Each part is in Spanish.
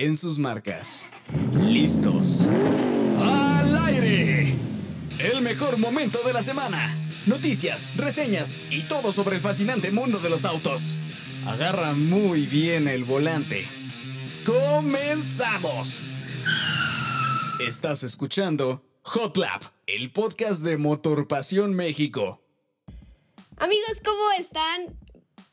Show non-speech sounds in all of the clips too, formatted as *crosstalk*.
en sus marcas. ¿Listos? ¡Al aire! El mejor momento de la semana. Noticias, reseñas y todo sobre el fascinante mundo de los autos. Agarra muy bien el volante. ¡Comenzamos! Estás escuchando Hot Lap, el podcast de Motor Pasión México. Amigos, ¿cómo están?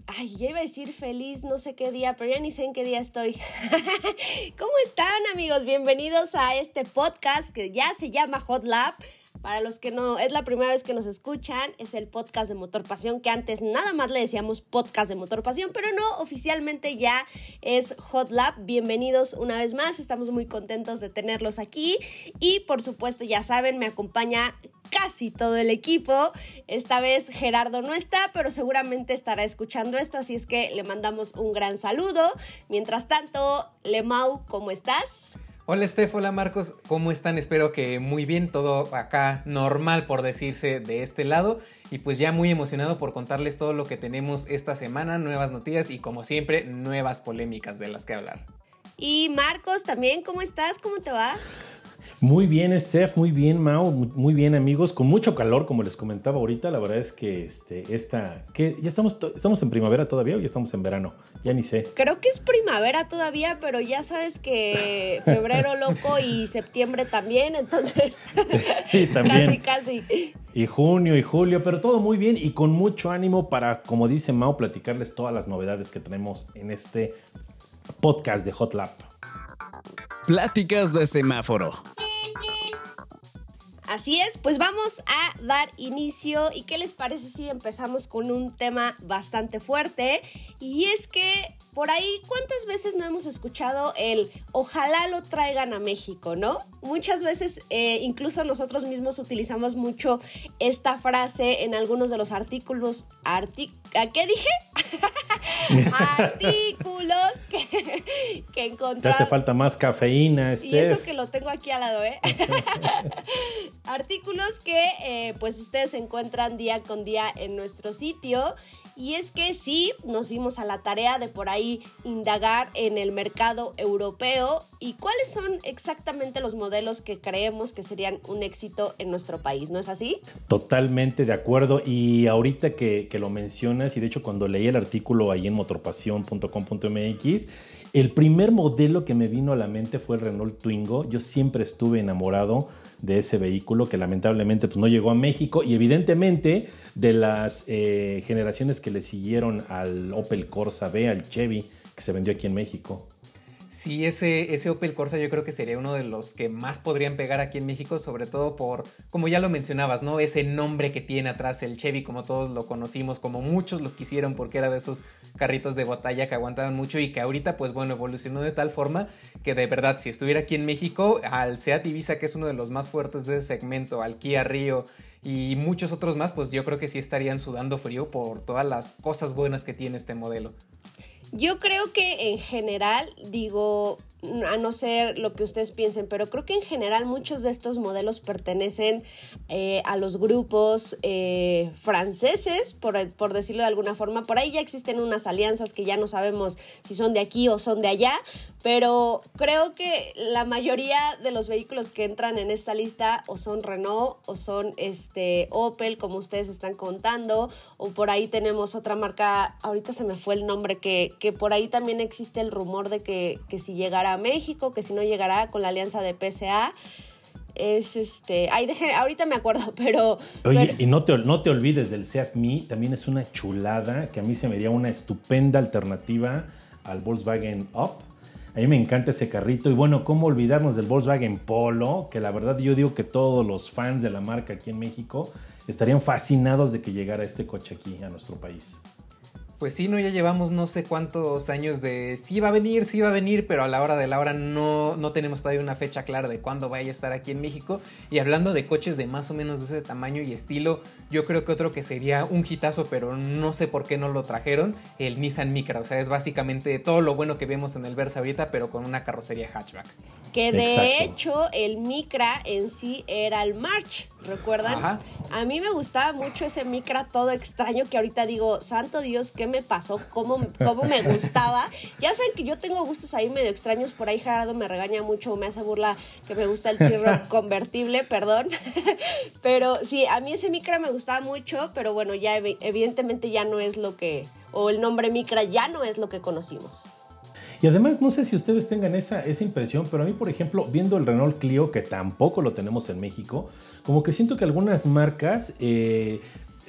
Ay, ya iba a decir feliz no sé qué día, pero ya ni sé en qué día estoy. *laughs* ¿Cómo están amigos? Bienvenidos a este podcast que ya se llama Hot Lab. Para los que no, es la primera vez que nos escuchan, es el podcast de Motor Pasión, que antes nada más le decíamos podcast de Motor Pasión, pero no, oficialmente ya es Hot Lab. Bienvenidos una vez más, estamos muy contentos de tenerlos aquí y por supuesto ya saben, me acompaña casi todo el equipo. Esta vez Gerardo no está, pero seguramente estará escuchando esto, así es que le mandamos un gran saludo. Mientras tanto, Lemau, ¿cómo estás? Hola Steph, hola Marcos, ¿cómo están? Espero que muy bien, todo acá normal por decirse de este lado. Y pues ya muy emocionado por contarles todo lo que tenemos esta semana, nuevas noticias y como siempre, nuevas polémicas de las que hablar. Y Marcos, también, ¿cómo estás? ¿Cómo te va? Muy bien, Steph, muy bien, Mao, muy bien, amigos. Con mucho calor, como les comentaba ahorita. La verdad es que este, esta. que ¿Ya estamos, estamos en primavera todavía o ya estamos en verano? Ya ni sé. Creo que es primavera todavía, pero ya sabes que *laughs* febrero loco y septiembre también, entonces. *laughs* sí, también. *laughs* Casi, casi. Y junio y julio, pero todo muy bien y con mucho ánimo para, como dice Mao, platicarles todas las novedades que tenemos en este podcast de Hot Lap. Pláticas de semáforo. Así es, pues vamos a dar inicio y qué les parece si empezamos con un tema bastante fuerte y es que por ahí cuántas veces no hemos escuchado el ojalá lo traigan a México, ¿no? Muchas veces eh, incluso nosotros mismos utilizamos mucho esta frase en algunos de los artículos. Artic ¿A qué dije? *laughs* artículos que, que encontramos. Te hace falta más cafeína, Steph. Y eso que lo tengo aquí al lado, ¿eh? *laughs* artículos que eh, pues ustedes encuentran día con día en nuestro sitio y es que sí, nos dimos a la tarea de por ahí indagar en el mercado europeo y cuáles son exactamente los modelos que creemos que serían un éxito en nuestro país, ¿no es así? Totalmente de acuerdo. Y ahorita que, lo mencionas, y de hecho cuando leí el artículo ahí en motorpasión.com.mx, el primer modelo que me vino a la mente fue el Renault Twingo. Yo siempre estuve enamorado de ese vehículo que lamentablemente pues, no llegó a México y evidentemente de las eh, generaciones que le siguieron al Opel Corsa B, al Chevy, que se vendió aquí en México. Sí, ese, ese Opel Corsa yo creo que sería uno de los que más podrían pegar aquí en México, sobre todo por, como ya lo mencionabas, ¿no? Ese nombre que tiene atrás el Chevy, como todos lo conocimos, como muchos lo quisieron porque era de esos carritos de batalla que aguantaban mucho y que ahorita, pues bueno, evolucionó de tal forma que de verdad, si estuviera aquí en México, al Seat Ibiza, que es uno de los más fuertes de ese segmento, al Kia Rio y muchos otros más, pues yo creo que sí estarían sudando frío por todas las cosas buenas que tiene este modelo. Yo creo que en general, digo, a no ser lo que ustedes piensen, pero creo que en general muchos de estos modelos pertenecen eh, a los grupos eh, franceses, por, por, decirlo de alguna forma. Por ahí ya existen unas alianzas que ya no sabemos si son de aquí o son de allá, pero creo que la mayoría de los vehículos que entran en esta lista o son Renault o son este, Opel, como ustedes están contando, o por ahí tenemos otra marca, ahorita se me fue el nombre, que, que por ahí también existe el rumor de que, que si llegara a México, que si no llegará con la alianza de PSA. Es este. Ay, deje, ahorita me acuerdo, *laughs* pero. Oye, y no te, no te olvides del Seat Me, también es una chulada que a mí se me dio una estupenda alternativa al Volkswagen Up. A mí me encanta ese carrito. Y bueno, ¿cómo olvidarnos del Volkswagen Polo? Que la verdad yo digo que todos los fans de la marca aquí en México estarían fascinados de que llegara este coche aquí a nuestro país. Pues sí, no, ya llevamos no sé cuántos años de sí va a venir, sí va a venir, pero a la hora de la hora no, no tenemos todavía una fecha clara de cuándo vaya a estar aquí en México. Y hablando de coches de más o menos de ese tamaño y estilo, yo creo que otro que sería un hitazo, pero no sé por qué no lo trajeron, el Nissan Micra. O sea, es básicamente todo lo bueno que vemos en el Versa ahorita, pero con una carrocería hatchback. Que de hecho el Micra en sí era el March, ¿recuerdan? A mí me gustaba mucho ese Micra todo extraño que ahorita digo, santo Dios, ¿qué me pasó? ¿Cómo, cómo me gustaba? *laughs* ya saben que yo tengo gustos ahí medio extraños, por ahí Gerardo me regaña mucho, me hace burla que me gusta el T-Rock *laughs* convertible, perdón. *laughs* pero sí, a mí ese Micra me gustaba mucho, pero bueno, ya evidentemente ya no es lo que, o el nombre Micra ya no es lo que conocimos. Y además, no sé si ustedes tengan esa, esa impresión, pero a mí, por ejemplo, viendo el Renault Clio, que tampoco lo tenemos en México, como que siento que algunas marcas eh,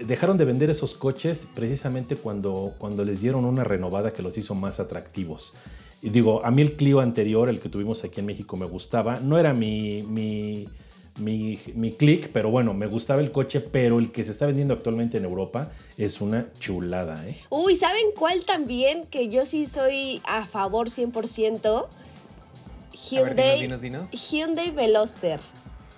dejaron de vender esos coches precisamente cuando, cuando les dieron una renovada que los hizo más atractivos. Y digo, a mí el Clio anterior, el que tuvimos aquí en México, me gustaba. No era mi, mi mi, mi click, pero bueno, me gustaba el coche, pero el que se está vendiendo actualmente en Europa es una chulada, ¿eh? Uy, ¿saben cuál también? Que yo sí soy a favor 100%. Hyundai, Hyundai Veloster.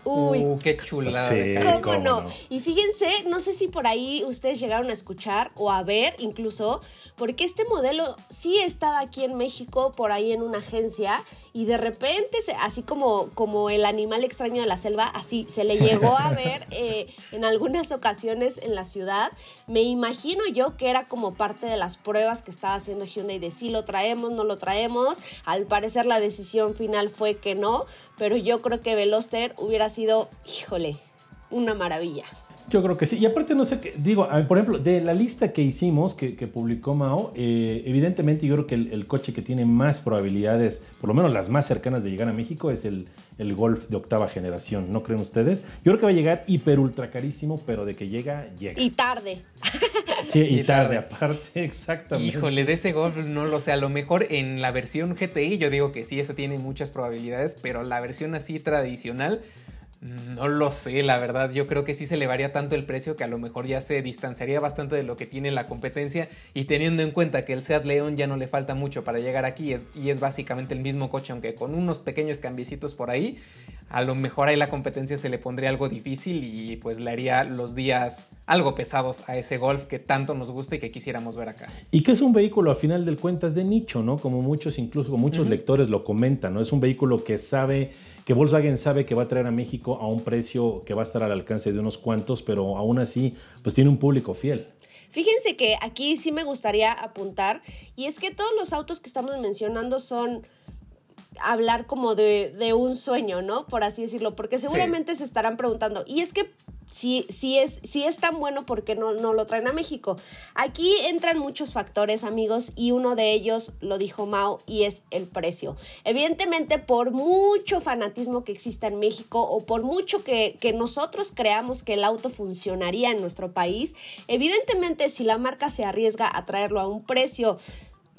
Uy, uh, qué chulada. ¿Cómo, no? Y fíjense, no sé si por ahí ustedes llegaron a escuchar o a ver incluso, porque este modelo sí estaba aquí en México, por ahí en una agencia, y de repente, así como, como el animal extraño de la selva, así se le llegó a ver *laughs* eh, en algunas ocasiones en la ciudad. Me imagino yo que era como parte de las pruebas que estaba haciendo Hyundai de si lo traemos, no lo traemos. Al parecer la decisión final fue que no, pero yo creo que Veloster hubiera sido, híjole, una maravilla. Yo creo que sí. Y aparte, no sé qué, digo, por ejemplo, de la lista que hicimos, que, publicó Mao, eh, evidentemente yo creo que el, coche que tiene más probabilidades, por lo menos las más cercanas de llegar a México, es el, el Golf de octava generación. ¿No creen ustedes? Yo creo que va a llegar hiper ultra carísimo, pero de que llega, llega. Y tarde. Sí, y, tarde, aparte, *laughs* exactamente. Híjole, de ese Golf no lo sé. A lo mejor en la versión GTI, yo digo que sí, esa tiene muchas probabilidades, pero la versión así tradicional no lo sé, la verdad. Yo creo que sí se elevaría tanto el precio que a lo mejor ya se distanciaría bastante de lo que tiene la competencia. Y teniendo en cuenta que el Seat León ya no le falta mucho para llegar aquí y es básicamente el mismo coche, aunque con unos pequeños cambiecitos por ahí, a lo mejor ahí la competencia se le pondría algo difícil y pues le haría los días algo pesados a ese Golf que tanto nos gusta y que quisiéramos ver acá. Y que es un vehículo a final del cuentas de nicho, ¿no? Como muchos, incluso muchos lectores lo comentan, ¿no? Es un vehículo que sabe que Volkswagen sabe que va a traer a México a un precio que va a estar al alcance de unos cuantos, pero aún así, pues tiene un público fiel. Fíjense que aquí sí me gustaría apuntar, y es que todos los autos que estamos mencionando son hablar como de, un sueño, ¿no? Por así decirlo, porque seguramente se estarán preguntando, y es que si, si, es, si es tan bueno, ¿por qué no, no lo traen a México? Aquí entran muchos factores, amigos, y uno de ellos lo dijo Mao y es el precio. Evidentemente, por mucho fanatismo que exista en México o por mucho que, que nosotros creamos que el auto funcionaría en nuestro país, evidentemente si la marca se arriesga a traerlo a un precio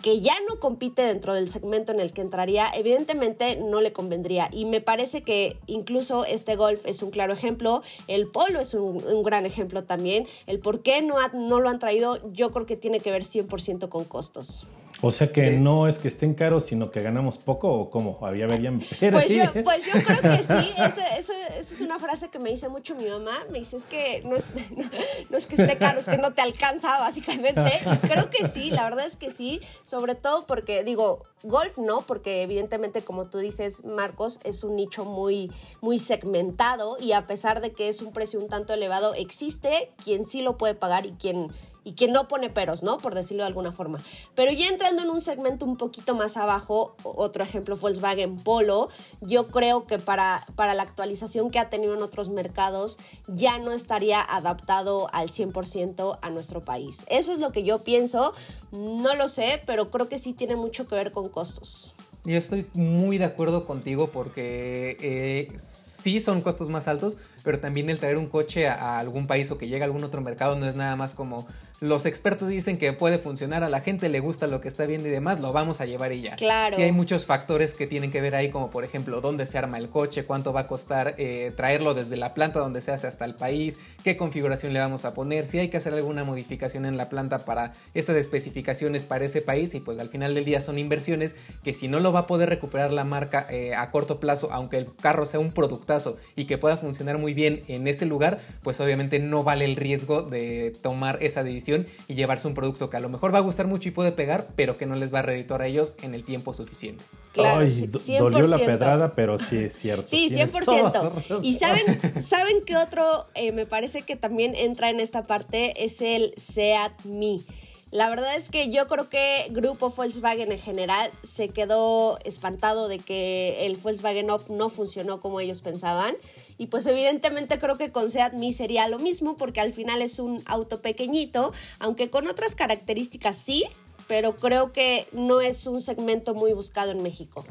que ya no compite dentro del segmento en el que entraría, evidentemente no le convendría. Y me parece que incluso este golf es un claro ejemplo, el polo es un, gran ejemplo también. El por qué no, no lo han traído, yo creo que tiene que ver 100% con costos. O sea que no es que estén caros, sino que ganamos poco o cómo, había verían pues yo, pues yo creo que sí, *laughs* esa es una frase que me dice mucho mi mamá, me dice es que no es, *laughs* no, es que esté caro, es que no te alcanza básicamente. *laughs* Creo que sí, la verdad es que sí, sobre todo porque digo, golf no, porque evidentemente como tú dices Marcos, es un nicho muy, muy segmentado y a pesar de que es un precio un tanto elevado, existe quien sí lo puede pagar y quien y que no pone peros, ¿no? Por decirlo de alguna forma. Pero ya entrando en un segmento un poquito más abajo, otro ejemplo, Volkswagen Polo, yo creo que para, para la actualización que ha tenido en otros mercados ya no estaría adaptado al 100% a nuestro país. Eso es lo que yo pienso, no lo sé, pero creo que sí tiene mucho que ver con costos. Yo estoy muy de acuerdo contigo porque eh, sí son costos más altos, pero también el traer un coche a, algún país o que llegue a algún otro mercado no es nada más como los expertos dicen que puede funcionar, a la gente le gusta lo que está viendo y demás, lo vamos a llevar y ya. Claro. Sí hay muchos factores que tienen que ver ahí, como por ejemplo dónde se arma el coche, cuánto va a costar eh, traerlo desde la planta donde se hace hasta el país, qué configuración le vamos a poner, si hay que hacer alguna modificación en la planta para estas especificaciones para ese país y pues al final del día son inversiones que si no lo va a poder recuperar la marca eh, a corto plazo, aunque el carro sea un productazo y que pueda funcionar muy bien en ese lugar, pues obviamente no vale el riesgo de tomar esa decisión atención y llevarse un producto que a lo mejor va a gustar mucho y puede pegar, pero que no les va a redituar a ellos en el tiempo suficiente. Claro, Ay, 100%. dolió la pedrada, pero sí es cierto. *laughs* Sí, Tienes 100%. toda la razón. Y saben, *laughs* saben que otro eh, me parece que también entra en esta parte es el Seat Me. La verdad es que yo creo que Grupo Volkswagen en general se quedó espantado de que el Volkswagen Up no funcionó como ellos pensaban. Y pues evidentemente creo que con Seat Me sería lo mismo porque al final es un auto pequeñito, aunque con otras características sí, pero creo que no es un segmento muy buscado en México.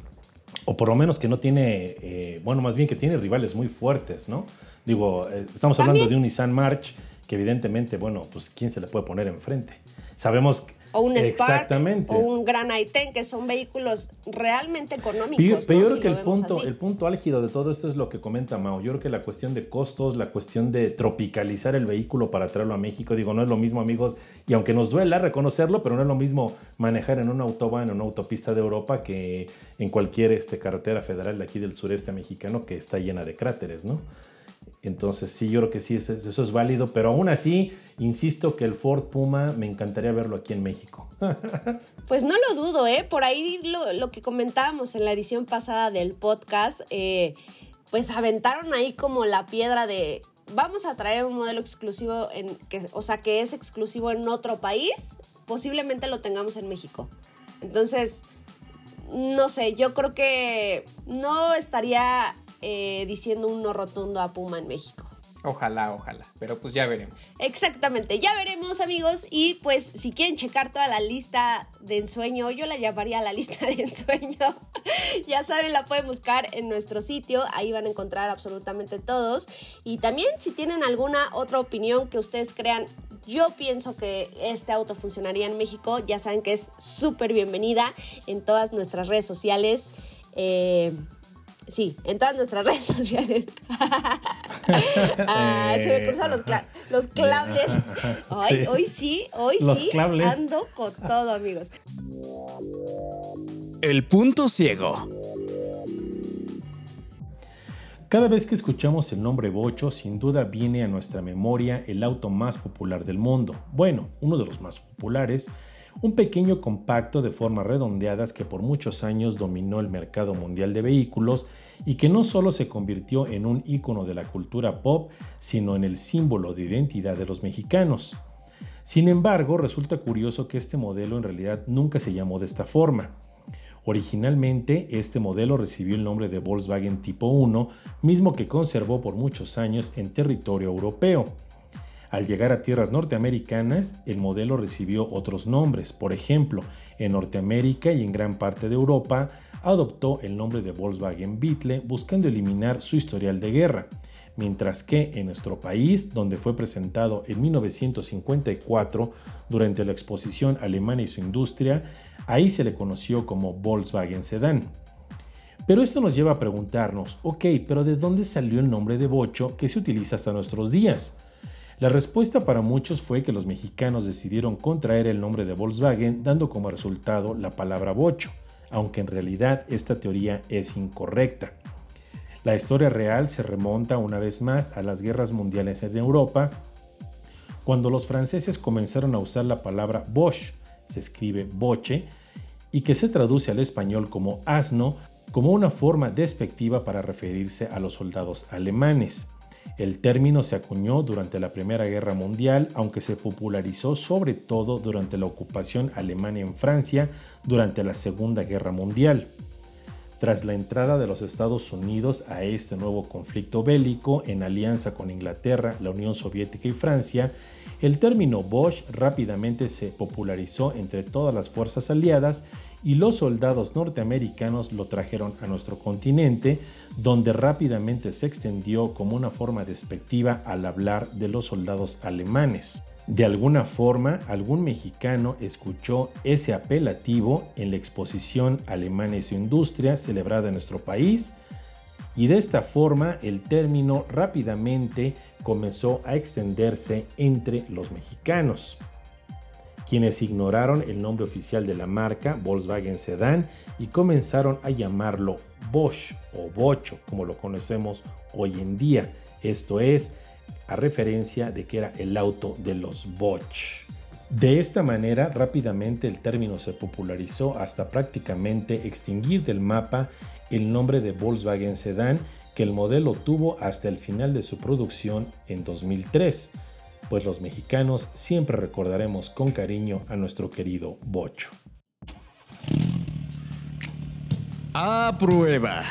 O por lo menos que no tiene, eh, bueno, más bien que tiene rivales muy fuertes, ¿no? Digo, eh, estamos hablando También. de un Nissan March que evidentemente, bueno, pues ¿quién se le puede poner enfrente? Sabemos que- O un Spark o un Gran i10, que son vehículos realmente económicos. Pero, yo- creo que el punto, así. el punto álgido de todo esto es lo que comenta Mao. Yo creo que la cuestión de costos, la cuestión de tropicalizar el vehículo para traerlo a México, digo, no es lo mismo, amigos, y aunque nos duela reconocerlo, pero no es lo mismo manejar en una autobahn, en una autopista de Europa, que en cualquier este, carretera federal de aquí del sureste mexicano que está llena de cráteres, ¿no? Entonces sí, yo creo que sí, eso, eso es válido, pero aún así, insisto que el Ford Puma me encantaría verlo aquí en México. *laughs* Pues no lo dudo, ¿eh? Por ahí lo, lo que comentábamos en la edición pasada del podcast, eh, pues aventaron ahí como la piedra de vamos a traer un modelo exclusivo, en, que, o sea, que es exclusivo en otro país, posiblemente lo tengamos en México. Entonces, no sé, yo creo que no estaría eh, diciendo un no rotundo a Puma en México. Ojalá, ojalá, pero pues ya veremos. Exactamente, ya veremos amigos y pues si quieren checar toda la lista de ensueño, yo la llamaría la lista de ensueño, *laughs* ya saben, la pueden buscar en nuestro sitio, ahí van a encontrar absolutamente todos y también si tienen alguna otra opinión que ustedes crean, yo pienso que este auto funcionaría en México, ya saben que es súper bienvenida en todas nuestras redes sociales. Eh, Sí, en todas nuestras *laughs* redes sociales. *laughs* ah, se me cruzan los, cla- los clables. *laughs* Ay, Sí. Hoy sí, hoy Los sí. clables. Ando con todo, amigos. El punto ciego. Cada vez que escuchamos el nombre Bocho, sin duda viene a nuestra memoria el auto más popular del mundo. Bueno, uno de los más populares, un pequeño compacto de formas redondeadas que por muchos años dominó el mercado mundial de vehículos y que no solo se convirtió en un icono de la cultura pop, sino en el símbolo de identidad de los mexicanos. Sin embargo, resulta curioso que este modelo en realidad nunca se llamó de esta forma. Originalmente, este modelo recibió el nombre de Volkswagen Tipo 1, mismo que conservó por muchos años en territorio europeo. Al llegar a tierras norteamericanas, el modelo recibió otros nombres. Por ejemplo, en Norteamérica y en gran parte de Europa, adoptó el nombre de Volkswagen Beetle buscando eliminar su historial de guerra. Mientras que en nuestro país, donde fue presentado en 1954 durante la exposición Alemania y su industria, ahí se le conoció como Volkswagen Sedan. Pero esto nos lleva a preguntarnos, ok, pero ¿de dónde salió el nombre de bocho que se utiliza hasta nuestros días? La respuesta para muchos fue que los mexicanos decidieron contraer el nombre de Volkswagen dando como resultado la palabra bocho, aunque en realidad esta teoría es incorrecta. La historia real se remonta una vez más a las guerras mundiales en Europa, cuando los franceses comenzaron a usar la palabra Bosch, se escribe boche, y que se traduce al español como asno, como una forma despectiva para referirse a los soldados alemanes. El término se acuñó durante la Primera Guerra Mundial, aunque se popularizó sobre todo durante la ocupación alemana en Francia durante la Segunda Guerra Mundial. Tras la entrada de los Estados Unidos a este nuevo conflicto bélico en alianza con Inglaterra, la Unión Soviética y Francia, el término Bosch rápidamente se popularizó entre todas las fuerzas aliadas y los soldados norteamericanos lo trajeron a nuestro continente, donde rápidamente se extendió como una forma despectiva al hablar de los soldados alemanes. De alguna forma, algún mexicano escuchó ese apelativo en la exposición Alemania y su industria celebrada en nuestro país, y de esta forma el término rápidamente comenzó a extenderse entre los mexicanos quienes ignoraron el nombre oficial de la marca Volkswagen Sedan y comenzaron a llamarlo Bosch o Bocho, como lo conocemos hoy en día. Esto es a referencia de que era el auto de los Bosch. De esta manera, rápidamente el término se popularizó hasta prácticamente extinguir del mapa el nombre de Volkswagen Sedan que el modelo tuvo hasta el final de su producción en 2003, pues los mexicanos siempre recordaremos con cariño a nuestro querido Bocho. A prueba.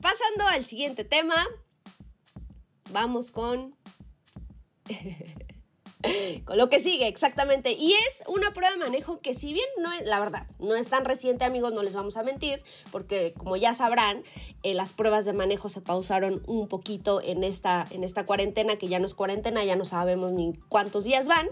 Pasando al siguiente tema, vamos con *laughs* con lo que sigue, exactamente. Y es una prueba de manejo que si bien no es, la verdad, no es tan reciente, amigos, no les vamos a mentir, porque como ya sabrán, eh, las pruebas de manejo se pausaron un poquito en esta, en esta cuarentena, que ya no es cuarentena, ya no sabemos ni cuántos días van.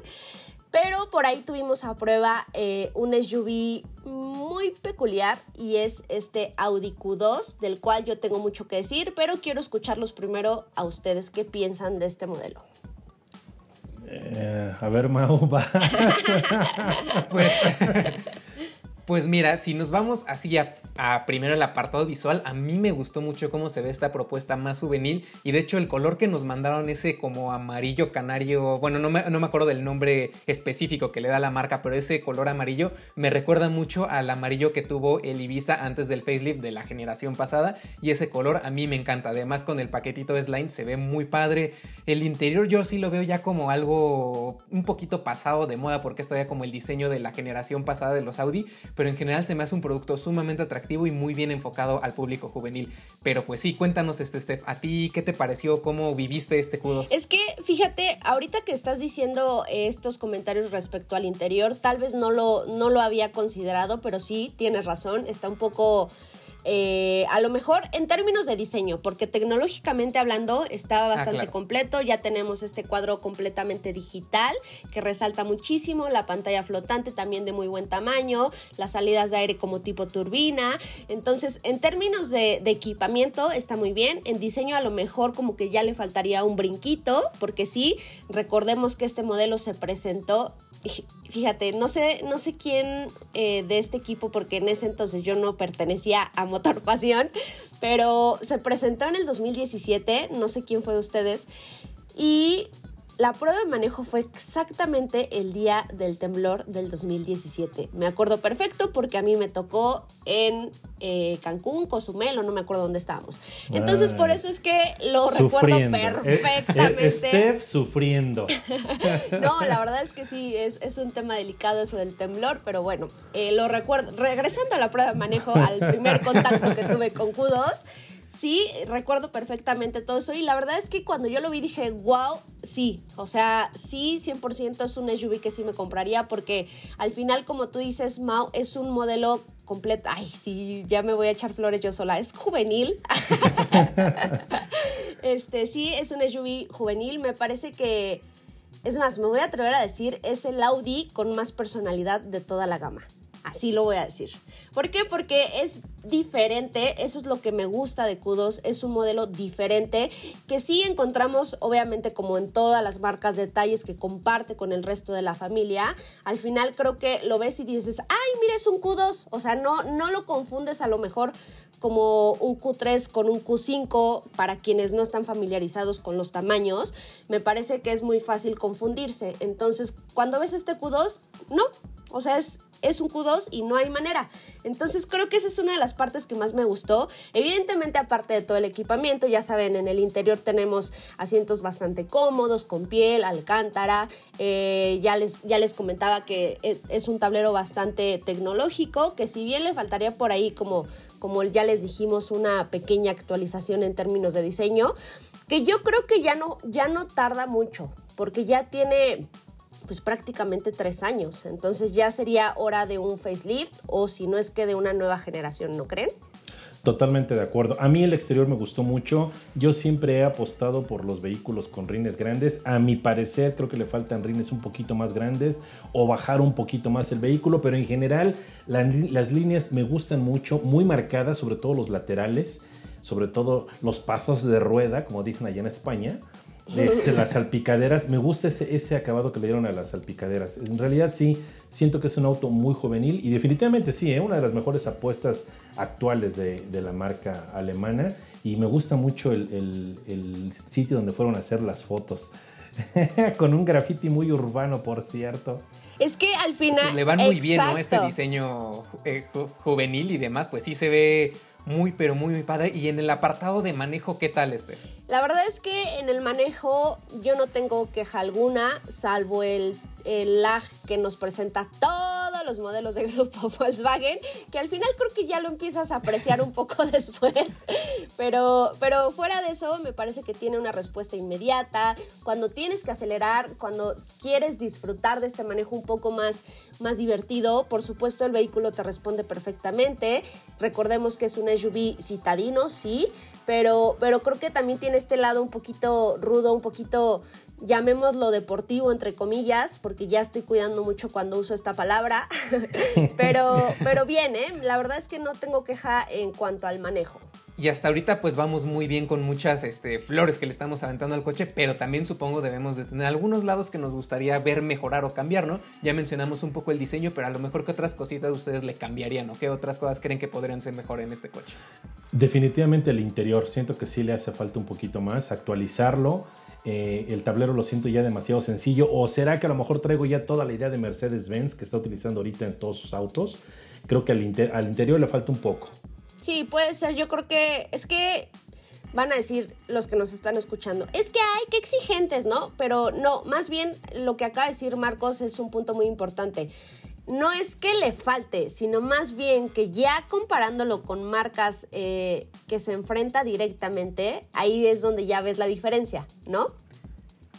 Pero por ahí tuvimos a prueba eh, un SUV muy peculiar y es este Audi Q2, del cual yo tengo mucho que decir, pero quiero escucharlos primero a ustedes qué piensan de este modelo. Eh, a ver, Mau, *laughs* vas. *laughs* *laughs* pues, pues mira, si nos vamos así a, primero el apartado visual, a mí me gustó mucho cómo se ve esta propuesta más juvenil y de hecho el color que nos mandaron ese como amarillo canario, bueno, no me, no me acuerdo del nombre específico que le da la marca, pero ese color amarillo me recuerda mucho al amarillo que tuvo el Ibiza antes del facelift de la generación pasada y ese color a mí me encanta, además con el paquetito Slime se ve muy padre, el interior yo sí lo veo ya como algo un poquito pasado de moda porque está ya como el diseño de la generación pasada de los Audi, pero en general se me hace un producto sumamente atractivo y muy bien enfocado al público juvenil. Pero pues sí, cuéntanos, este Steph, ¿a ti qué te pareció? ¿Cómo viviste este q Es que, fíjate, ahorita que estás diciendo estos comentarios respecto al interior, tal vez no lo, no lo había considerado, pero sí, tienes razón, está un poco eh, a lo mejor en términos de diseño, porque tecnológicamente hablando está ah, bastante completo, ya tenemos este cuadro completamente digital que resalta muchísimo, la pantalla flotante también de muy buen tamaño, las salidas de aire como tipo turbina, entonces en términos de, de equipamiento está muy bien, en diseño a lo mejor como que ya le faltaría un brinquito, porque sí, recordemos que este modelo se presentó fíjate, no sé, no sé quién eh, de este equipo, porque en ese entonces yo no pertenecía a Motor *laughs* Pasión, pero se presentó en el 2017, no sé quién fue de ustedes, y la prueba de manejo fue exactamente el día del temblor del 2017. Me acuerdo perfecto porque a mí me tocó en eh, Cancún, Cozumel, o no me acuerdo dónde estábamos. Entonces, por eso es que lo recuerdo eh, eh, perfectamente. Steph sufriendo. *laughs* no, la verdad es que sí, es, es, un tema delicado eso del temblor, pero bueno, lo recuerdo. Regresando a la prueba de manejo, al primer contacto que tuve con Q2 sí, recuerdo perfectamente todo eso y la verdad es que cuando yo lo vi dije, wow, sí, o sea, sí, 100% es un SUV que sí me compraría porque al final, como tú dices, Mau, es un modelo completo, ay, sí, ya me voy a echar flores yo sola, es juvenil. *laughs* este, sí, es un SUV juvenil, me parece que... Es más, me voy a atrever a decir, es el Audi con más personalidad de toda la gama. Así lo voy a decir. ¿Por qué? Porque es diferente, eso es lo que me gusta de Kudos, es un modelo diferente que sí encontramos obviamente como en todas las marcas detalles que comparte con el resto de la familia, al final creo que lo ves y dices, ay, mira, es un Q2, o sea, no, no lo confundes a lo mejor como un Q3 con un Q5 para quienes no están familiarizados con los tamaños, me parece que es muy fácil confundirse, entonces cuando ves este Q2, no, o sea, es es un Q2 y no hay manera. Entonces creo que esa es una de las partes que más me gustó. Evidentemente aparte de todo el equipamiento, ya saben, en el interior tenemos asientos bastante cómodos, con piel, alcántara. Eh, ya, les, ya les comentaba que es un tablero bastante tecnológico, que si bien le faltaría por ahí como, como ya les dijimos, una pequeña actualización en términos de diseño, que yo creo que ya no, ya no tarda mucho, porque ya tiene pues prácticamente tres años. Entonces ya sería hora de un facelift o si no es que de una nueva generación, ¿no creen? Totalmente de acuerdo. A mí el exterior me gustó mucho. Yo siempre he apostado por los vehículos con rines grandes. A mi parecer creo que le faltan rines un poquito más grandes o bajar un poquito más el vehículo, pero en general las líneas me gustan mucho, muy marcadas, sobre todo los laterales, sobre todo los pasos de rueda, como dicen allá en España. Este, las salpicaderas, me gusta ese, ese acabado que le dieron a las salpicaderas. En realidad sí, siento que es un auto muy juvenil y definitivamente sí, es ¿eh? una de las mejores apuestas actuales de, de, la marca alemana y me gusta mucho el, el, el, sitio donde fueron a hacer las fotos. *laughs* Con un graffiti muy urbano, por cierto. Es que al final. Pues le van muy bien, ¿no? Este diseño eh, juvenil y demás, pues sí se ve muy, pero muy, muy padre. Y en el apartado de manejo, ¿qué tal este? La verdad es que en el manejo yo no tengo queja alguna, salvo el, lag que nos presenta todos los modelos de grupo *laughs* Volkswagen, que al final creo que ya lo empiezas a apreciar un poco *laughs* después. Pero, pero fuera de eso, me parece que tiene una respuesta inmediata. Cuando tienes que acelerar, cuando quieres disfrutar de este manejo un poco más, más divertido, por supuesto el vehículo te responde perfectamente. Recordemos que es un SUV citadino, sí, pero, pero creo que también tiene este lado un poquito rudo, un poquito, llamémoslo deportivo, entre comillas, porque ya estoy cuidando mucho cuando uso esta palabra, *laughs* pero, pero bien, ¿eh? la verdad es que no tengo queja en cuanto al manejo. Y hasta ahorita pues vamos muy bien con muchas este, flores que le estamos aventando al coche, pero también supongo debemos de tener algunos lados que nos gustaría ver mejorar o cambiar, ¿no? Ya mencionamos un poco el diseño, pero a lo mejor que otras cositas ustedes le cambiarían, ¿no? ¿Qué otras cosas creen que podrían ser mejor en este coche? Definitivamente el interior, siento que sí le hace falta un poquito más, actualizarlo. Eh, el tablero lo siento ya demasiado sencillo, o será que a lo mejor traigo ya toda la idea de Mercedes-Benz que está utilizando ahorita en todos sus autos. Creo que al, al interior le falta un poco. Sí, puede ser. Yo creo que es que van a decir los que nos están escuchando, es que hay que exigentes, ¿no? Pero no, más bien lo que acaba de decir Marcos es un punto muy importante. No es que le falte, sino más bien que ya comparándolo con marcas eh, que se enfrenta directamente, ahí es donde ya ves la diferencia, ¿no?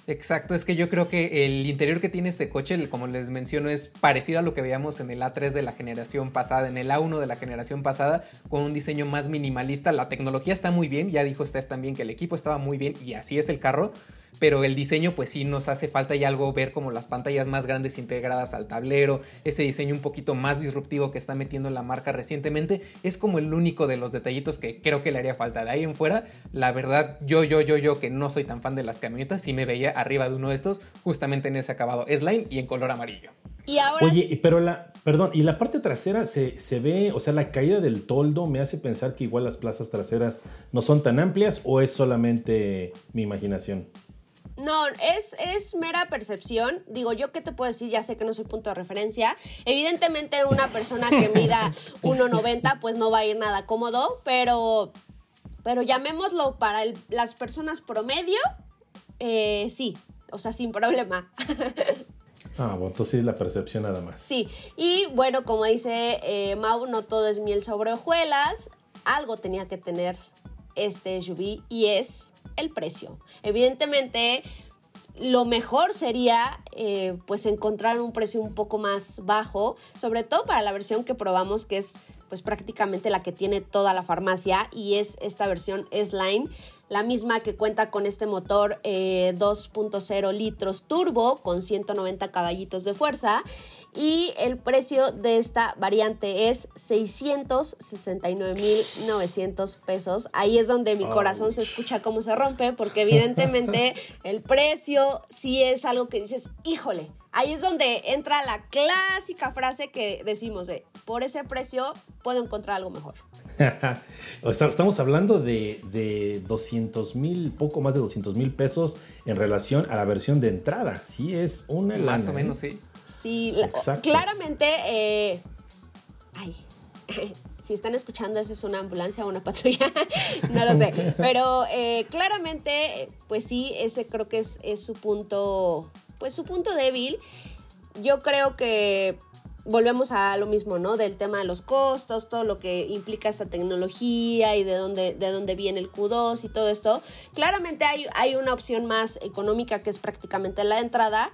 Exacto, es que yo creo que el interior que tiene este coche, como les menciono, es parecido a lo que veíamos en el A3 de la generación pasada, en el A1 de la generación pasada, con un diseño más minimalista. La tecnología está muy bien, ya dijo Steph también que el equipo estaba muy bien y así es el carro, pero el diseño pues sí nos hace falta y algo ver como las pantallas más grandes integradas al tablero, ese diseño un poquito más disruptivo que está metiendo la marca recientemente, es como el único de los detallitos que creo que le haría falta. De ahí en fuera, la verdad, yo, yo, yo, yo, que no soy tan fan de las camionetas, sí me veía arriba de uno de estos, justamente en ese acabado S-Line y en color amarillo. Y ahora Oye, pero la, perdón, y la parte trasera se, se, ve, o sea, la caída del toldo me hace pensar que igual las plazas traseras no son tan amplias o es solamente mi imaginación. No, es, es mera percepción. Digo, yo qué te puedo decir, ya sé que no soy punto de referencia. Evidentemente una persona que mida *laughs* 1,90 pues no va a ir nada cómodo, pero, pero llamémoslo para las personas promedio, eh, sí, o sea, sin problema. *laughs* Ah, bueno, entonces sí la percepción nada más. Sí, y bueno, como dice eh, Mau, no todo es miel sobre hojuelas. Algo tenía que tener este SUV y es el precio. Evidentemente, lo mejor sería eh, pues encontrar un precio un poco más bajo, sobre todo para la versión que probamos que es pues prácticamente la que tiene toda la farmacia y es esta versión S-Line la misma que cuenta con este motor 2.0 eh, litros turbo con 190 caballitos de fuerza y el precio de esta variante es 669.900 pesos. Ahí es donde mi corazón se escucha cómo se rompe porque evidentemente *laughs* el precio sí es algo que dices, híjole, ahí es donde entra la clásica frase que decimos de, por ese precio puedo encontrar algo mejor. *laughs* Estamos hablando de, de 200 mil, poco más de 200 mil pesos en relación a la versión de entrada. Sí, es una Más o menos, sí. Sí, claramente. Eh, ay. *laughs* si están escuchando, eso es una ambulancia o una patrulla, *laughs* no lo sé. Pero eh, claramente, pues sí, ese creo que es, es su punto, pues su punto débil. Yo creo que volvemos a lo mismo, ¿no? Del tema de los costos, todo lo que implica esta tecnología y de dónde, de dónde viene el Q2 y todo esto. Claramente hay, hay una opción más económica que es prácticamente la entrada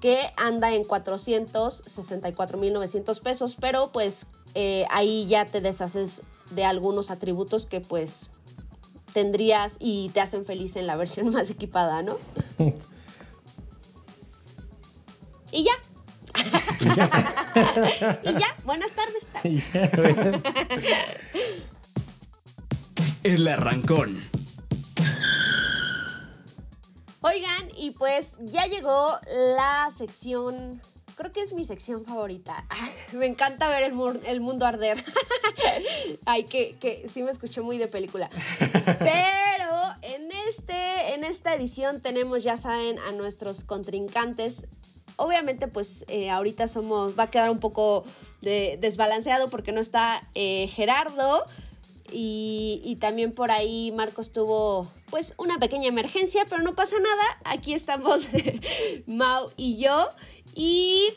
que anda en 464.900 pesos, pero pues eh, ahí ya te deshaces de algunos atributos que pues tendrías y te hacen feliz en la versión *laughs* más equipada, ¿no? *laughs* y ya, y ya, buenas tardes. *laughs* El arrancón. Oigan, y pues ya llegó la sección creo que es mi sección favorita. me encanta ver el, el mundo arder. *laughs* Ay, que, que sí me escuché muy de película. Pero en este, en esta edición tenemos, ya saben, a nuestros contrincantes obviamente pues eh, ahorita somos, va a quedar un poco desbalanceado porque no está eh, Gerardo y, también por ahí Marcos tuvo pues una pequeña emergencia, pero no pasa nada, aquí estamos *laughs* Mau y yo y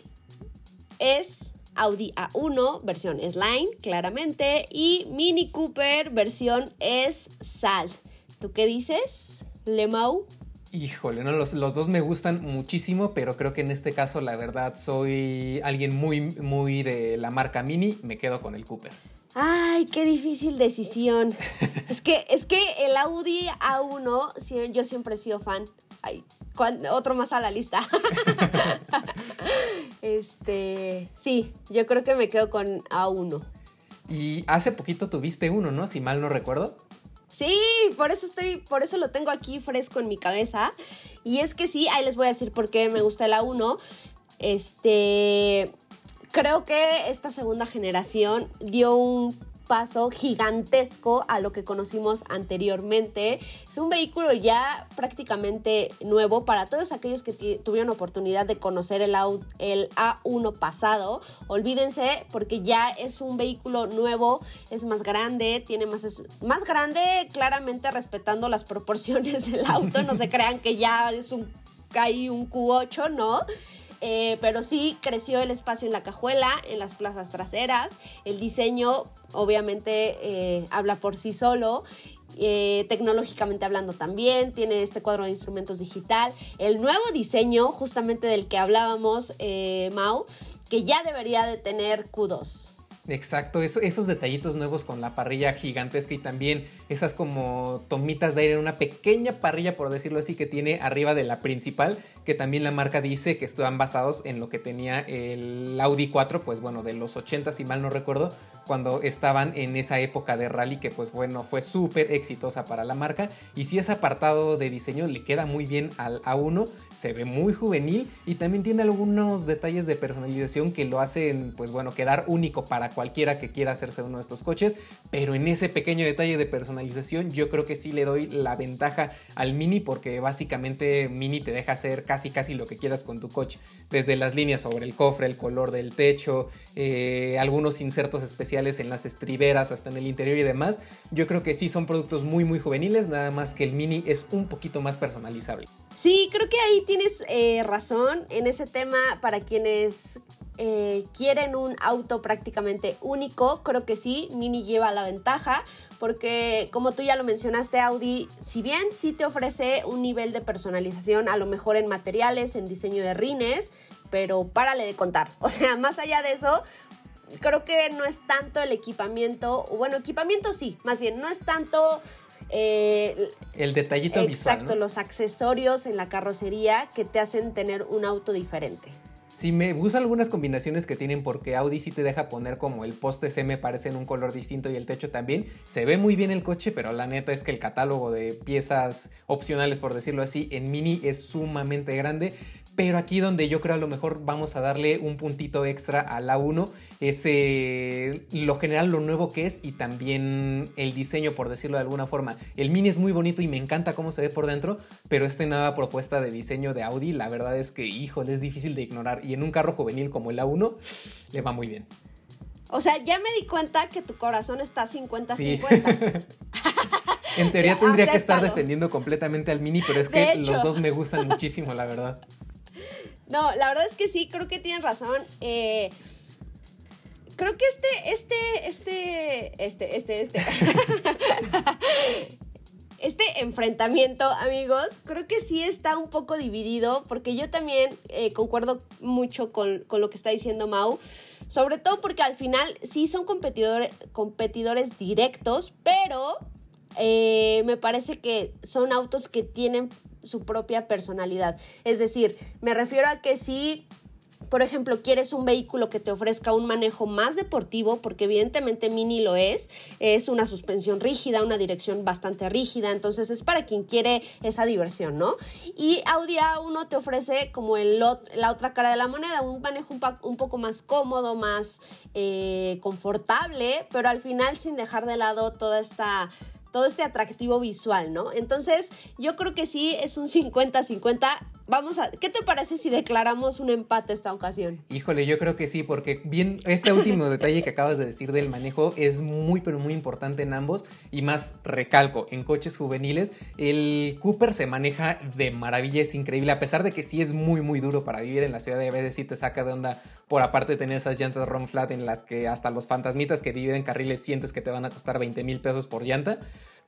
es Audi A1 versión S-Line claramente y Mini Cooper versión S-Salt. ¿Tú qué dices, Lemau? Híjole, no, los, dos me gustan muchísimo, pero creo que en este caso, la verdad, soy alguien muy, muy de la marca Mini, me quedo con el Cooper. Ay, qué difícil decisión. *laughs* es que, es que el Audi A1, yo siempre he sido fan. Ay, otro más a la lista. *laughs* este, sí, yo creo que me quedo con A1. Y hace poquito tuviste uno, ¿no? Si mal no recuerdo. Sí, por eso estoy, por eso lo tengo aquí fresco en mi cabeza. Y es que sí, ahí les voy a decir por qué me gusta el A1. Este, creo que esta segunda generación dio un paso gigantesco a lo que conocimos anteriormente. Es un vehículo ya prácticamente nuevo para todos aquellos que tuvieron oportunidad de conocer el, el A1 pasado. Olvídense porque ya es un vehículo nuevo, es más grande, tiene más, más grande, claramente respetando las proporciones del auto. No se crean que ya es un, un Q8, ¿no? Eh, pero sí creció el espacio en la cajuela, en las plazas traseras, el diseño obviamente eh, habla por sí solo. Eh, tecnológicamente hablando también, tiene este cuadro de instrumentos digital, el nuevo diseño justamente del que hablábamos, Mau, que ya debería de tener Q2. Exacto, esos detallitos nuevos con la parrilla gigantesca y también esas como tomitas de aire en una pequeña parrilla, por decirlo así, que tiene arriba de la principal, que también la marca dice que están basados en lo que tenía el Audi 4, pues bueno, de los 80 si mal no recuerdo, cuando estaban en esa época de rally que pues bueno, fue súper exitosa para la marca. Y si ese apartado de diseño le queda muy bien al A1, se ve muy juvenil y también tiene algunos detalles de personalización que lo hacen pues bueno, quedar único para cualquiera que quiera hacerse uno de estos coches, pero en ese pequeño detalle de personalización yo creo que sí le doy la ventaja al Mini porque básicamente Mini te deja hacer casi casi casi lo que quieras con tu coche. Desde las líneas sobre el cofre, el color del techo, eh, algunos insertos especiales en las estriberas, hasta en el interior y demás. Yo creo que sí son productos muy muy juveniles, nada más que el Mini es un poquito más personalizable. Sí, creo que ahí tienes eh, razón en ese tema para quienes eh, quieren un auto prácticamente único, creo que sí, Mini lleva la ventaja, porque como tú ya lo mencionaste, Audi, si bien sí te ofrece un nivel de personalización, a lo mejor en materiales, en diseño de rines, pero párale de contar. *laughs* O sea, más allá de eso, creo que no es tanto el equipamiento, bueno, equipamiento sí, más bien, no es tanto... Eh, el detallito visual. Exacto, los accesorios en la carrocería que te hacen tener un auto diferente. Sí, me gusta algunas combinaciones que tienen porque Audi sí te deja poner como el poste C me parece en un color distinto y el techo también. Se ve muy bien el coche, pero la neta es que el catálogo de piezas opcionales, por decirlo así, en Mini es sumamente grande. Pero aquí donde yo creo a lo mejor vamos a darle un puntito extra a la 1 es lo general, lo nuevo que es y también el diseño, por decirlo de alguna forma. El Mini es muy bonito y me encanta cómo se ve por dentro, pero esta nueva propuesta de diseño de Audi, la verdad es que, híjole, es difícil de ignorar. Y en un carro juvenil como el A1, le va muy bien. O sea, ya me di cuenta que tu corazón está 50-50. *laughs* en teoría tendría que estar defendiendo completamente al Mini, pero es que los dos me gustan muchísimo, la verdad. *laughs* No, la verdad es que sí, creo que tienen razón. Eh, creo que este, este, este, este, este, este. *laughs* este enfrentamiento, amigos, creo que sí está un poco dividido, porque yo también eh, concuerdo mucho con, con, lo que está diciendo Mau, sobre todo porque al final sí son competidores, directos, pero eh, me parece que son autos que tienen su propia personalidad. Es decir, me refiero a que si por ejemplo, quieres un vehículo que te ofrezca un manejo más deportivo, porque evidentemente Mini lo es, es una suspensión rígida, una dirección bastante rígida, entonces es para quien quiere esa diversión, ¿no? Y Audi A1 te ofrece como el la otra cara de la moneda, un manejo un, poco más cómodo, más eh, confortable, pero al final sin dejar de lado toda esta todo este atractivo visual, ¿no? Entonces, yo creo que sí es un 50-50. Vamos a, ¿qué te parece si declaramos un empate esta ocasión? Híjole, yo creo que sí, porque bien, este último *laughs* detalle que acabas de decir del manejo es muy, pero muy importante en ambos. Y más, recalco, en coches juveniles, el Cooper se maneja de maravilla, es increíble, a pesar de que sí es muy, muy duro para vivir en la ciudad de veces sí te saca de onda, por aparte tener esas llantas run flat en las que hasta los fantasmitas que dividen carriles sientes que te van a costar 20 mil pesos por llanta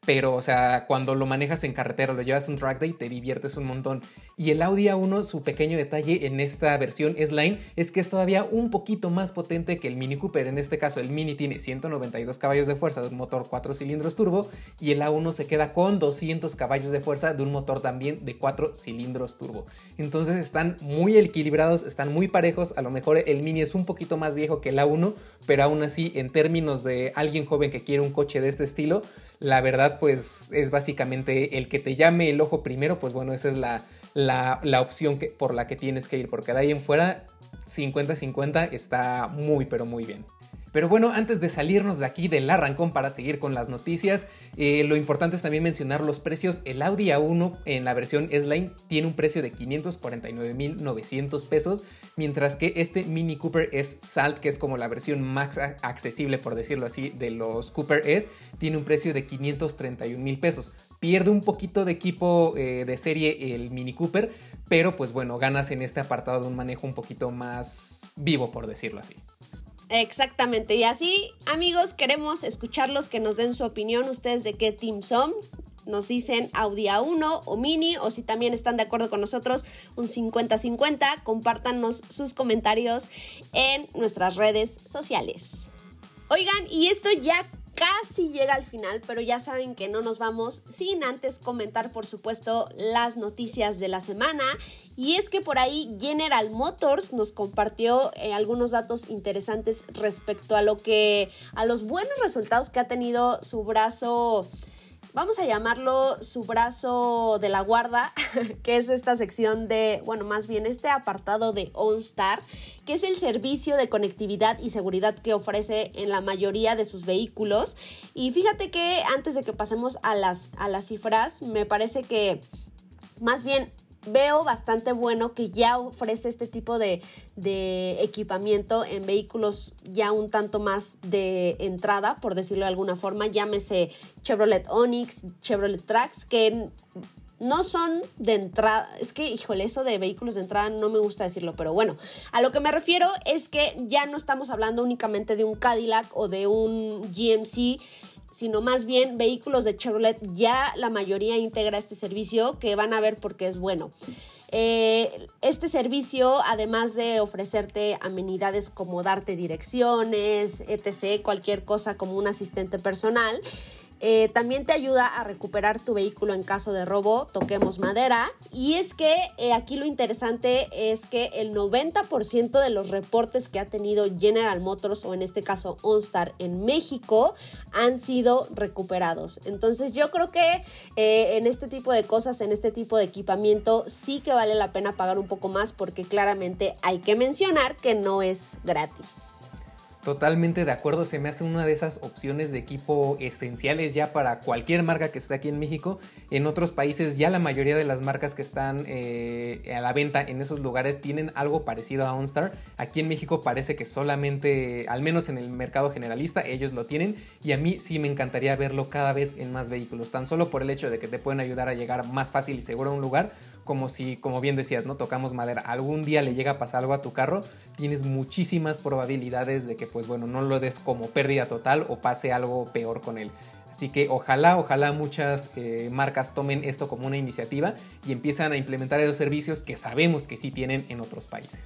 pero, o sea, cuando lo manejas en carretera, lo llevas un track day, te diviertes un montón. Y el Audi A1, su pequeño detalle en esta versión S-Line es que es todavía un poquito más potente que el Mini Cooper. En este caso, el Mini tiene 192 caballos de fuerza de un motor 4 cilindros turbo y el A1 se queda con 200 caballos de fuerza de un motor también de 4 cilindros turbo. Entonces están muy equilibrados, están muy parejos. A lo mejor el Mini es un poquito más viejo que el A1, pero aún así, en términos de alguien joven que quiere un coche de este estilo, la verdad pues es básicamente el que te llame el ojo primero, pues bueno, esa es la, la, opción que, por la que tienes que ir, porque de ahí en fuera 50-50 está muy pero muy bien. Pero bueno, antes de salirnos de aquí del arrancón para seguir con las noticias, eh, lo importante es también mencionar los precios. El Audi A1 en la versión S-Line tiene un precio de 549.900 pesos, mientras que este Mini Cooper es Salt, que es como la versión más accesible, por decirlo así, de los Cooper S, tiene un precio de 531 mil pesos. Pierde un poquito de equipo eh, de serie el Mini Cooper, pero pues bueno, ganas en este apartado de un manejo un poquito más vivo, por decirlo así. Exactamente, y así amigos queremos escucharlos que nos den su opinión ustedes de qué team son, nos dicen Audi A1 o Mini o si también están de acuerdo con nosotros un 50-50, compártanos sus comentarios en nuestras redes sociales. Oigan, y esto ya casi llega al final, pero ya saben que no nos vamos sin antes comentar, por supuesto, las noticias de la semana. Y es que por ahí General Motors nos compartió eh, algunos datos interesantes respecto a lo que, a los buenos resultados que ha tenido su brazo vamos a llamarlo su brazo de la guarda, *laughs* que es esta sección de, bueno, más bien este apartado de OnStar, que es el servicio de conectividad y seguridad que ofrece en la mayoría de sus vehículos. Y fíjate que antes de que pasemos a las, a las cifras, me parece que más bien veo bastante bueno que ya ofrece este tipo de, equipamiento en vehículos ya un tanto más de entrada, por decirlo de alguna forma, llámese Chevrolet Onix, Chevrolet Trax, que no son de entrada, es que, híjole, eso de vehículos de entrada no me gusta decirlo, pero bueno, a lo que me refiero es que ya no estamos hablando únicamente de un Cadillac o de un GMC, sino más bien vehículos de Chevrolet, ya la mayoría integra este servicio que van a ver porque es bueno. Eh, este servicio, además de ofrecerte amenidades como darte direcciones, etc., cualquier cosa como un asistente personal, eh, también te ayuda a recuperar tu vehículo en caso de robo, toquemos madera. Y es que eh, aquí lo interesante es que el 90% de los reportes que ha tenido General Motors o en este caso OnStar en México han sido recuperados. Entonces yo creo que eh, en este tipo de cosas, en este tipo de equipamiento, sí que vale la pena pagar un poco más porque claramente hay que mencionar que no es gratis. Totalmente de acuerdo, se me hace una de esas opciones de equipo esenciales ya para cualquier marca que esté aquí en México. En otros países ya la mayoría de las marcas que están eh, a la venta en esos lugares tienen algo parecido a OnStar. Aquí en México parece que solamente, al menos en el mercado generalista, ellos lo tienen y a mí sí me encantaría verlo cada vez en más vehículos, tan solo por el hecho de que te pueden ayudar a llegar más fácil y seguro a un lugar, como si, como bien decías, no tocamos madera, algún día le llega a pasar algo a tu carro, tienes muchísimas probabilidades de que pues bueno, no lo des como pérdida total o pase algo peor con él. Así que ojalá, ojalá muchas eh, marcas tomen esto como una iniciativa y empiezan a implementar esos servicios que sabemos que sí tienen en otros países.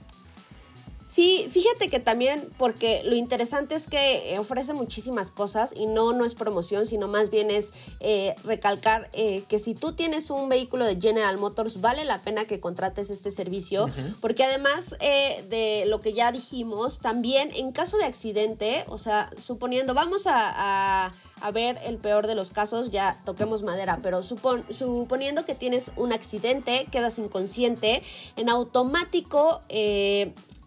Sí, fíjate que también, porque lo interesante es que eh, ofrece muchísimas cosas y no, no es promoción, sino más bien es eh, recalcar eh, que si tú tienes un vehículo de General Motors, vale la pena que contrates este servicio, porque además de lo que ya dijimos, también en caso de accidente, o sea, suponiendo, vamos a, ver el peor de los casos, ya toquemos madera, pero suponiendo que tienes un accidente, quedas inconsciente, en automático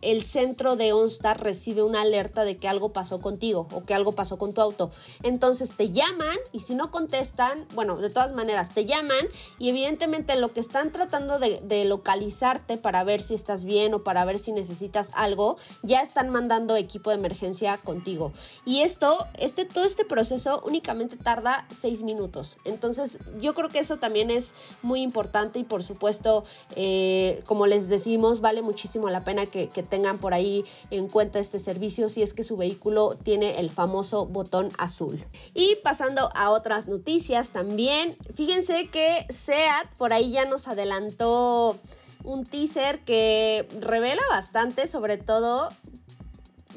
el centro de OnStar recibe una alerta de que algo pasó contigo o que algo pasó con tu auto. Entonces te llaman y si no contestan, bueno, de todas maneras te llaman y evidentemente lo que están tratando de, localizarte para ver si estás bien o para ver si necesitas algo, ya están mandando equipo de emergencia contigo. Y esto, este, todo este proceso únicamente tarda seis minutos. Entonces yo creo que eso también es muy importante y por supuesto, eh, como les decimos, vale muchísimo la pena que, que tengan por ahí en cuenta este servicio si es que su vehículo tiene el famoso botón azul. Y pasando a otras noticias también, fíjense que SEAT por ahí ya nos adelantó un teaser que revela bastante, sobre todo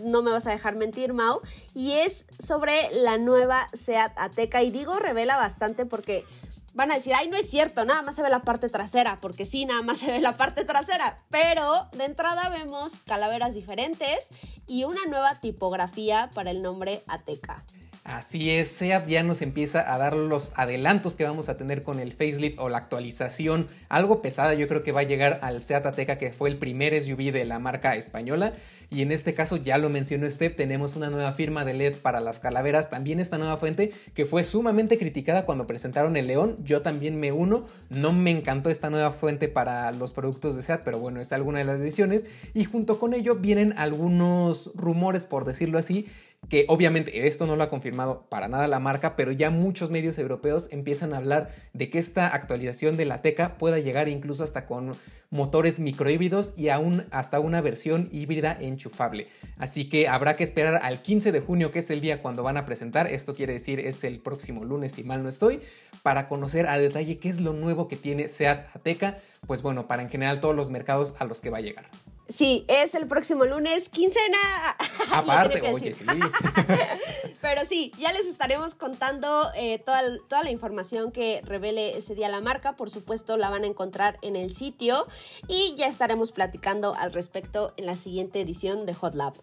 no me vas a dejar mentir, Mau, y es sobre la nueva SEAT Ateca. Y digo revela bastante porque van a decir, ay, no es cierto, nada más se ve la parte trasera, porque sí, nada más se ve la parte trasera, pero de entrada vemos calaveras diferentes y una nueva tipografía para el nombre Ateca. Así es, SEAT ya nos empieza a dar los adelantos que vamos a tener con el facelift o la actualización. Algo pesada, yo creo que va a llegar al SEAT Ateca, que fue el primer SUV de la marca española. Y en este caso, ya lo mencionó Steph, tenemos una nueva firma de LED para las calaveras. También esta nueva fuente que fue sumamente criticada cuando presentaron el León. Yo también me uno. No me encantó esta nueva fuente para los productos de SEAT, pero bueno, es alguna de las decisiones. Y junto con ello vienen algunos rumores, por decirlo así que obviamente esto no lo ha confirmado para nada la marca, pero ya muchos medios europeos empiezan a hablar de que esta actualización de la Teca pueda llegar incluso hasta con motores microhíbridos y aún hasta una versión híbrida enchufable. Así que habrá que esperar al 15 de junio, que es el día cuando van a presentar, esto quiere decir es el próximo lunes si mal no estoy, para conocer a detalle qué es lo nuevo que tiene SEAT Ateca, pues bueno, para en general todos los mercados a los que va a llegar. Sí, es el próximo lunes, quincena. *laughs* Aparte, oye, sí. *laughs* Pero sí, ya les estaremos contando eh, toda, toda la información que revele ese día la marca. Por supuesto, la van a encontrar en el sitio y ya estaremos platicando al respecto en la siguiente edición de Hot Lab.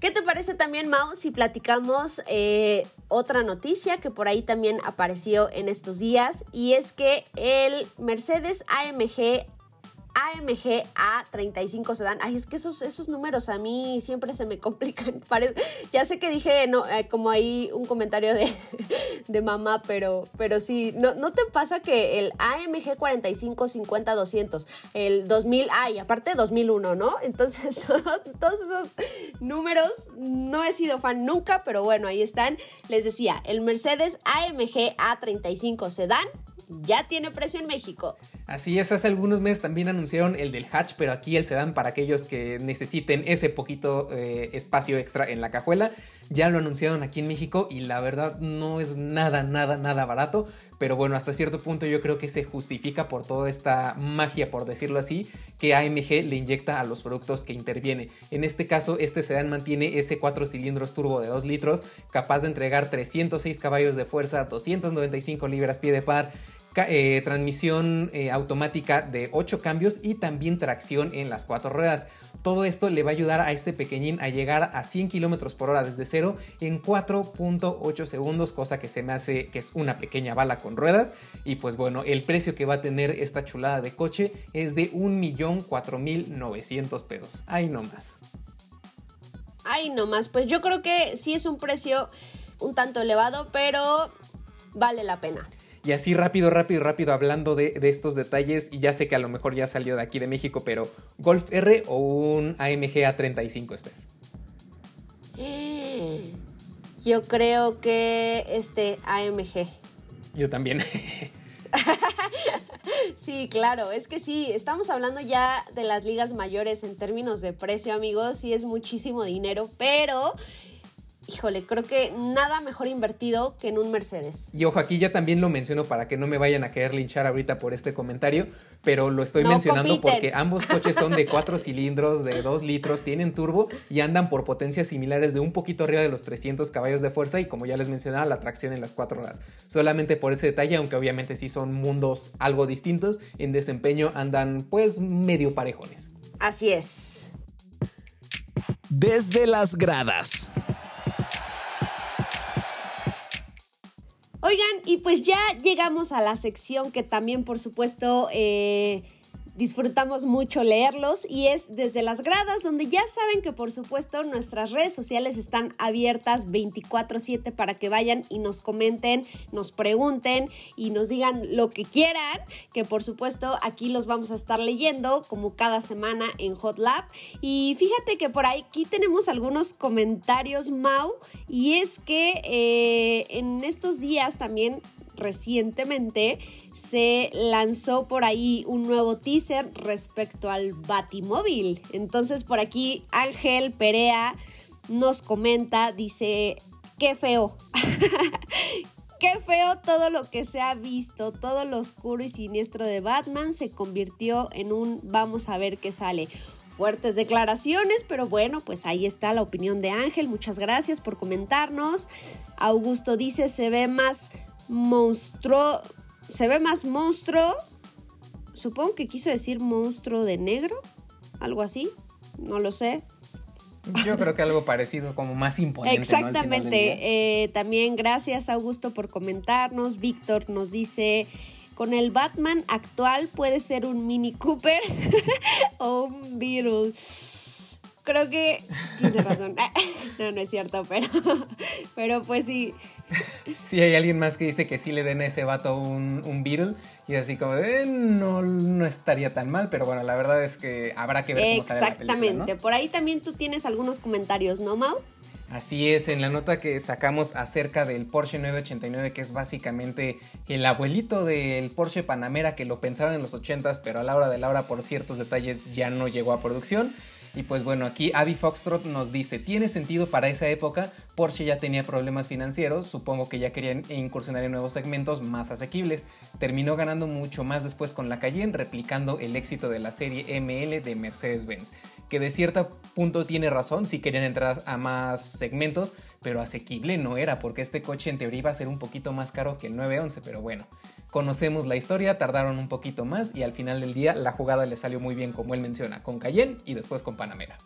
¿Qué te parece también, Mao, si platicamos eh, otra noticia que por ahí también apareció en estos días? Y es que el Mercedes AMG AMG A35 Sedan. Ay, es que esos, esos números a mí siempre se me complican. *laughs* ya sé que dije no, eh, como ahí un comentario de, *laughs* de mamá, pero, pero sí, no, ¿no te pasa que el AMG 45 50 200, el 2000, ay, aparte 2001, ¿no? Entonces, *laughs* todos esos números no he sido fan nunca, pero bueno, ahí están. Les decía, el Mercedes AMG A35 Sedan ya tiene precio en México. Así es, hace algunos meses también anunciaron el del hatch, pero aquí el sedán para aquellos que necesiten ese poquito eh, espacio extra en la cajuela. Ya lo anunciaron aquí en México y la verdad no es nada, nada, nada barato. Pero bueno, hasta cierto punto yo creo que se justifica por toda esta magia, por decirlo así, que AMG le inyecta a los productos que interviene. En este caso, este sedán mantiene ese 4 cilindros turbo de 2 litros, capaz de entregar 306 caballos de fuerza, 295 libras pie de par eh, transmisión eh, automática de 8 cambios y también tracción en las 4 ruedas. Todo esto le va a ayudar a este pequeñín a llegar a 100 km por hora desde cero en 4.8 segundos, cosa que se me hace que es una pequeña bala con ruedas. Y pues bueno, el precio que va a tener esta chulada de coche es de 1.4900 pesos. Ahí nomás. Ahí nomás, pues yo creo que sí es un precio un tanto elevado, pero vale la pena. Y así rápido, rápido, rápido hablando de, estos detalles. Y ya sé que a lo mejor ya salió de aquí de México, pero ¿Golf R o un AMG A35 este? Yo creo que este AMG. Yo también. *laughs* sí, claro, es que sí, estamos hablando ya de las ligas mayores en términos de precio, amigos, y es muchísimo dinero, pero híjole, creo que nada mejor invertido que en un Mercedes. Y ojo, aquí ya también lo menciono para que no me vayan a querer linchar ahorita por este comentario, pero lo estoy mencionando porque ambos coches son de 4 *laughs* cilindros, de 2 litros, tienen turbo y andan por potencias similares de un poquito arriba de los 300 caballos de fuerza y como ya les mencionaba, la tracción en las 4 horas. Solamente por ese detalle, aunque obviamente sí son mundos algo distintos, en desempeño andan pues medio parejones. Así es. Desde las gradas. Oigan, y pues ya llegamos a la sección que también, por supuesto, eh, disfrutamos mucho leerlos y es desde las gradas donde ya saben que por supuesto nuestras redes sociales están abiertas 24/7 para que vayan y nos comenten, nos pregunten y nos digan lo que quieran, que por supuesto aquí los vamos a estar leyendo como cada semana en Hot Lab. Y fíjate que por aquí tenemos algunos comentarios, Mau, y es que eh, en estos días también recientemente se lanzó por ahí un nuevo teaser respecto al Batimóvil. Entonces por aquí Ángel Perea nos comenta, dice, qué feo. *laughs* qué feo todo lo que se ha visto, todo lo oscuro y siniestro de Batman se convirtió en un vamos a ver qué sale. Fuertes declaraciones, pero bueno, pues ahí está la opinión de Ángel. Muchas gracias por comentarnos. Augusto dice, se ve más monstruo, se ve más monstruo. Supongo que quiso decir monstruo de negro, algo así, no lo sé. Yo creo que algo parecido, como más imponente. Exactamente. Eh, también gracias Augusto por comentarnos. Víctor nos dice, con el Batman actual puede ser un Mini Cooper *laughs* o un Beetle. Creo que tiene razón. *laughs* no, no es cierto, pero, pero pues sí, *laughs* sí, hay alguien más que dice que sí le den a ese vato un, un Beatle. Y así como de, no, no estaría tan mal, pero bueno, la verdad es que habrá que ver cómo sale la película, Por ahí también tú tienes algunos comentarios, ¿no, Mau? Así es, en la nota que sacamos acerca del Porsche 989, que es básicamente el abuelito del Porsche Panamera que lo pensaron en los 80s, pero a la hora de la hora por ciertos detalles ya no llegó a producción. Y pues bueno, aquí Abby Foxtrot nos dice, tiene sentido para esa época, Porsche ya tenía problemas financieros, supongo que ya querían incursionar en nuevos segmentos más asequibles. Terminó ganando mucho más después con la Cayenne, replicando el éxito de la serie ML de Mercedes-Benz, que de cierto punto tiene razón si querían entrar a más segmentos, pero asequible no era, porque este coche en teoría iba a ser un poquito más caro que el 911, pero bueno. Conocemos la historia, tardaron un poquito más y al final del día la jugada le salió muy bien como él menciona, con Cayenne y después con Panamera.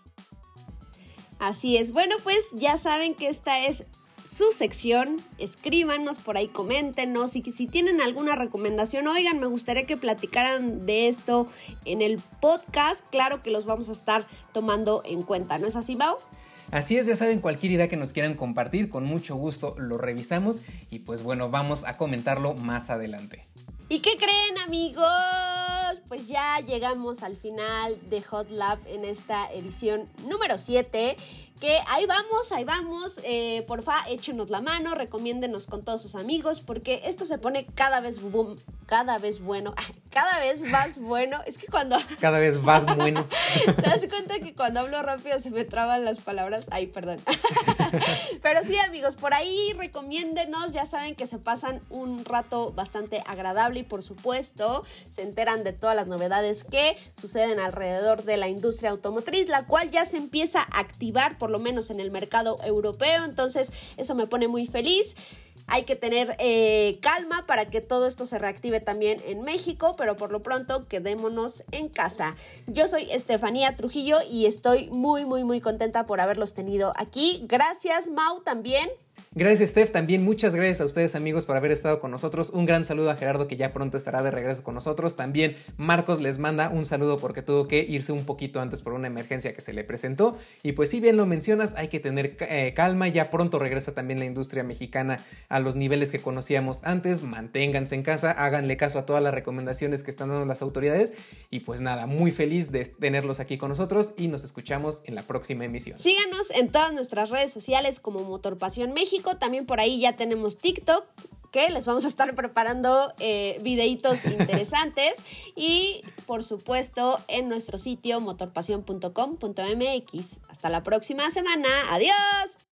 Así es, bueno pues ya saben que esta es su sección, escríbanos por ahí, coméntenos y que si tienen alguna recomendación, oigan, me gustaría que platicaran de esto en el podcast, claro que los vamos a estar tomando en cuenta, ¿no es así, Bao? Así es, ya saben, cualquier idea que nos quieran compartir, con mucho gusto lo revisamos y pues bueno, vamos a comentarlo más adelante. ¿Y qué creen amigos? Pues ya llegamos al final de Hot Lab en esta edición número 7 que ahí vamos, ahí vamos. Eh, porfa, échenos la mano, recomiéndenos con todos sus amigos, porque esto se pone cada vez boom, cada vez bueno, *laughs* cada vez más bueno. Es que cuando. *laughs* Cada vez más bueno. *laughs* ¿Te das cuenta que cuando hablo rápido se me traban las palabras? Ay, perdón. Pero sí, amigos, por ahí recomiéndenos. Ya saben que se pasan un rato bastante agradable y, por supuesto, se enteran de todas las novedades que suceden alrededor de la industria automotriz, la cual ya se empieza a activar por lo menos en el mercado europeo. Entonces, eso me pone muy feliz. Hay que tener eh, calma para que todo esto se reactive también en México, pero por lo pronto quedémonos en casa. Yo soy Estefanía Trujillo y estoy muy, muy, muy contenta por haberlos tenido aquí. Gracias, Mau, también. Gracias, Steph. También muchas gracias a ustedes, amigos, por haber estado con nosotros. Un gran saludo a Gerardo, que ya pronto estará de regreso con nosotros. También Marcos les manda un saludo porque tuvo que irse un poquito antes por una emergencia que se le presentó. Y pues, si bien lo mencionas, hay que tener eh, calma. Ya pronto regresa también la industria mexicana a los niveles que conocíamos antes. Manténganse en casa, háganle caso a todas las recomendaciones que están dando las autoridades. Y pues nada, muy feliz de tenerlos aquí con nosotros y nos escuchamos en la próxima emisión. Síganos en todas nuestras redes sociales como Motor Pasión México también por ahí ya tenemos TikTok, que les vamos a estar preparando eh, videitos *laughs* interesantes y por supuesto en nuestro sitio motorpasión.com.mx. Hasta la próxima semana. Adiós.